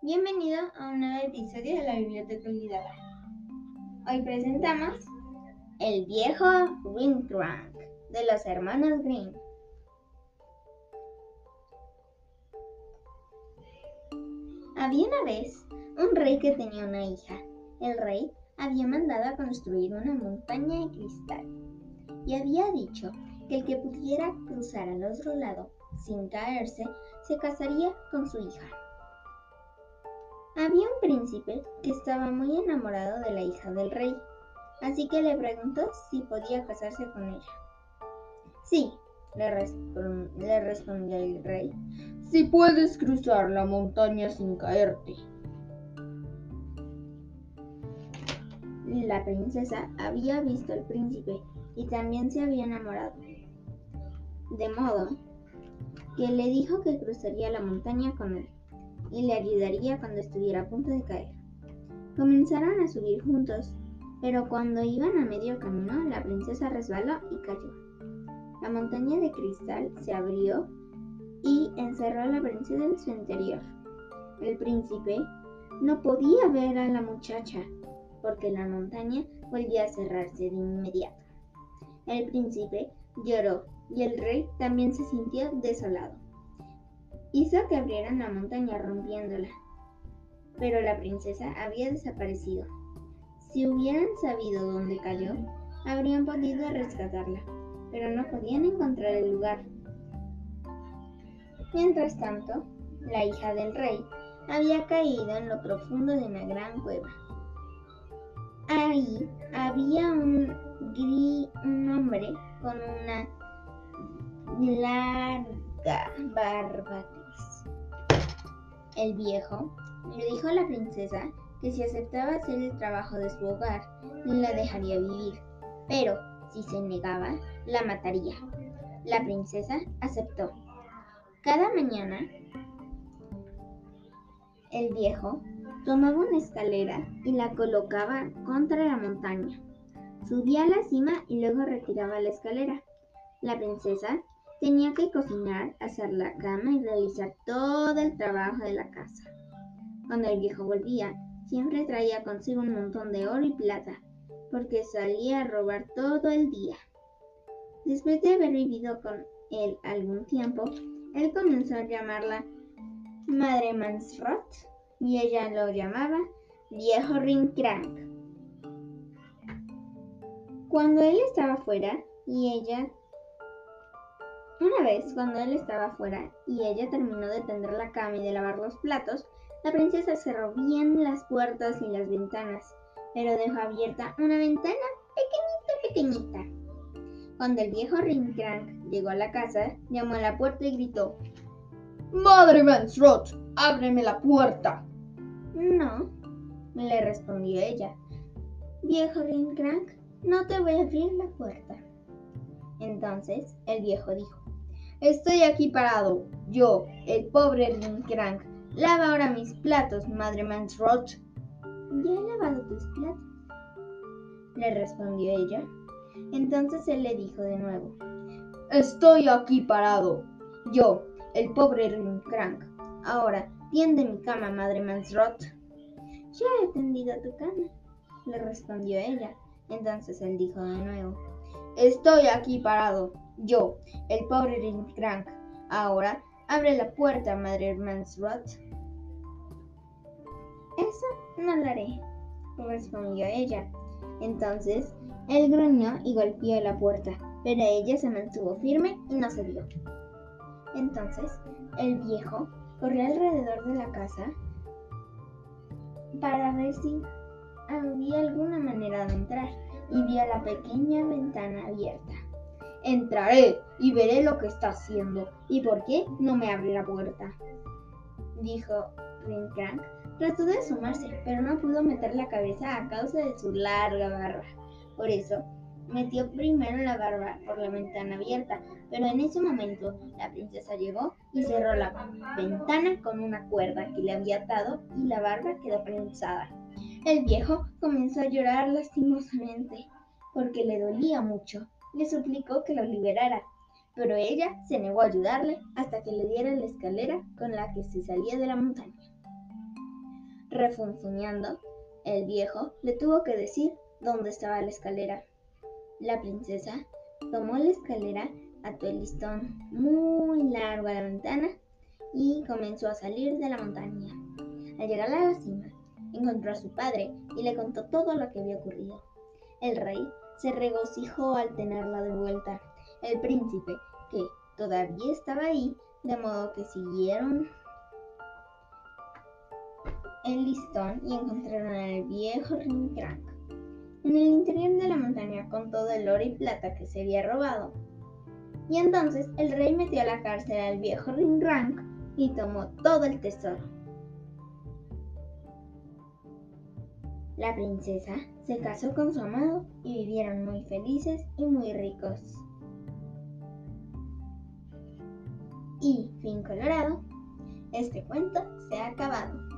Bienvenido a un nuevo episodio de la Biblioteca Olvidada. Hoy presentamos El viejo Crank de los hermanos Green. Había una vez un rey que tenía una hija. El rey había mandado a construir una montaña de cristal y había dicho que el que pudiera cruzar al otro lado sin caerse se casaría con su hija. Había un príncipe que estaba muy enamorado de la hija del rey, así que le preguntó si podía casarse con ella. Sí, le, respondió el rey, si puedes cruzar la montaña sin caerte. La princesa había visto al príncipe y también se había enamorado. De modo que le dijo que cruzaría la montaña con él y le ayudaría cuando estuviera a punto de caer. Comenzaron a subir juntos, pero cuando iban a medio camino, la princesa resbaló y cayó. La montaña de cristal se abrió y encerró a la princesa en su interior. El príncipe no podía ver a la muchacha porque la montaña volvía a cerrarse de inmediato. El príncipe lloró y el rey también se sintió desolado hizo que abrieran la montaña rompiéndola. Pero la princesa había desaparecido. Si hubieran sabido dónde cayó, habrían podido rescatarla, pero no podían encontrar el lugar. Mientras tanto, la hija del rey había caído en lo profundo de una gran cueva. Ahí había un, un hombre con una larga barba el viejo le dijo a la princesa que si aceptaba hacer el trabajo de su hogar, la dejaría vivir, pero si se negaba, la mataría. La princesa aceptó. Cada mañana, el viejo tomaba una escalera y la colocaba contra la montaña. Subía a la cima y luego retiraba la escalera. La princesa Tenía que cocinar, hacer la cama y realizar todo el trabajo de la casa. Cuando el viejo volvía, siempre traía consigo un montón de oro y plata, porque salía a robar todo el día. Después de haber vivido con él algún tiempo, él comenzó a llamarla Madre Mansrot y ella lo llamaba Viejo Rincrank. Cuando él estaba fuera y ella una vez, cuando él estaba fuera y ella terminó de tender la cama y de lavar los platos, la princesa cerró bien las puertas y las ventanas, pero dejó abierta una ventana pequeñita, pequeñita. Cuando el viejo Rincrank llegó a la casa, llamó a la puerta y gritó: ¡Madre Mansrot, ábreme la puerta! No, le respondió ella. Viejo Rincrank, no te voy a abrir la puerta. Entonces el viejo dijo: Estoy aquí parado, yo, el pobre Rincrank. Lava ahora mis platos, madre Mansrot. Ya he lavado tus platos, le respondió ella. Entonces él le dijo de nuevo, Estoy aquí parado, yo, el pobre Rincrank. Ahora, tiende mi cama, madre Mansrot. Ya he tendido tu cama, le respondió ella. Entonces él dijo de nuevo, Estoy aquí parado, yo, el pobre Rincrank. Ahora, abre la puerta, Madre Mansrot. Eso no lo haré, respondió ella. Entonces, él gruñó y golpeó la puerta, pero ella se mantuvo firme y no se dio. Entonces, el viejo corrió alrededor de la casa para ver si había alguna manera de entrar y vio la pequeña ventana abierta. Entraré y veré lo que está haciendo y por qué no me abre la puerta. Dijo Rincrank. Trató de asomarse, pero no pudo meter la cabeza a causa de su larga barba. Por eso, metió primero la barba por la ventana abierta, pero en ese momento la princesa llegó y cerró la ventana con una cuerda que le había atado y la barba quedó prensada. El viejo comenzó a llorar lastimosamente porque le dolía mucho. Le suplicó que lo liberara, pero ella se negó a ayudarle hasta que le diera la escalera con la que se salía de la montaña. Refunfuñando, el viejo le tuvo que decir dónde estaba la escalera. La princesa tomó la escalera, ató el listón muy largo a la ventana y comenzó a salir de la montaña. Al llegar a la cima, encontró a su padre y le contó todo lo que había ocurrido. El rey se regocijó al tenerla de vuelta. El príncipe, que todavía estaba ahí, de modo que siguieron el listón y encontraron al viejo Rincrank en el interior de la montaña con todo el oro y plata que se había robado. Y entonces el rey metió a la cárcel al viejo Rinrank y tomó todo el tesoro. La princesa se casó con su amado y vivieron muy felices y muy ricos. Y, fin colorado, este cuento se ha acabado.